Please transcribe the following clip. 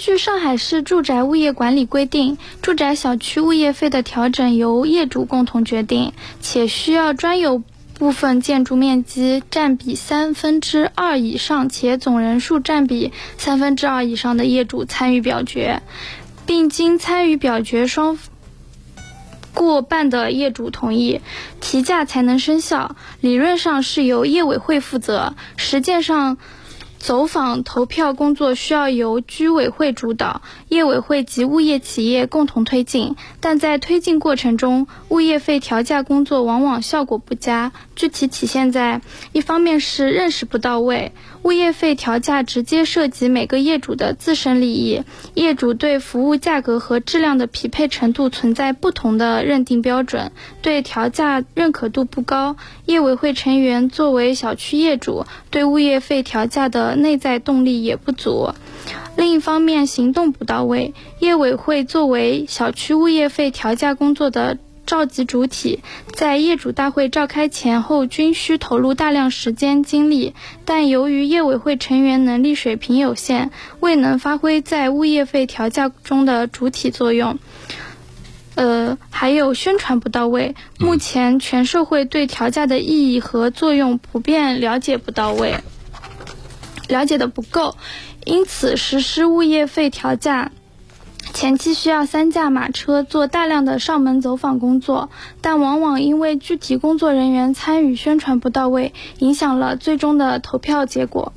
据上海市住宅物业管理规定，住宅小区物业费的调整由业主共同决定，且需要专有部分建筑面积占比三分之二以上且总人数占比三分之二以上的业主参与表决，并经参与表决双过半的业主同意，提价才能生效。理论上是由业委会负责，实践上。走访投票工作需要由居委会主导，业委会及物业企业共同推进，但在推进过程中，物业费调价工作往往效果不佳。具体体现在，一方面是认识不到位，物业费调价直接涉及每个业主的自身利益，业主对服务价格和质量的匹配程度存在不同的认定标准，对调价认可度不高。业委会成员作为小区业主，对物业费调价的。内在动力也不足，另一方面行动不到位。业委会作为小区物业费调价工作的召集主体，在业主大会召开前后均需投入大量时间精力，但由于业委会成员能力水平有限，未能发挥在物业费调价中的主体作用。呃，还有宣传不到位，目前全社会对调价的意义和作用普遍了解不到位。了解的不够，因此实施物业费调价前期需要三驾马车做大量的上门走访工作，但往往因为具体工作人员参与宣传不到位，影响了最终的投票结果。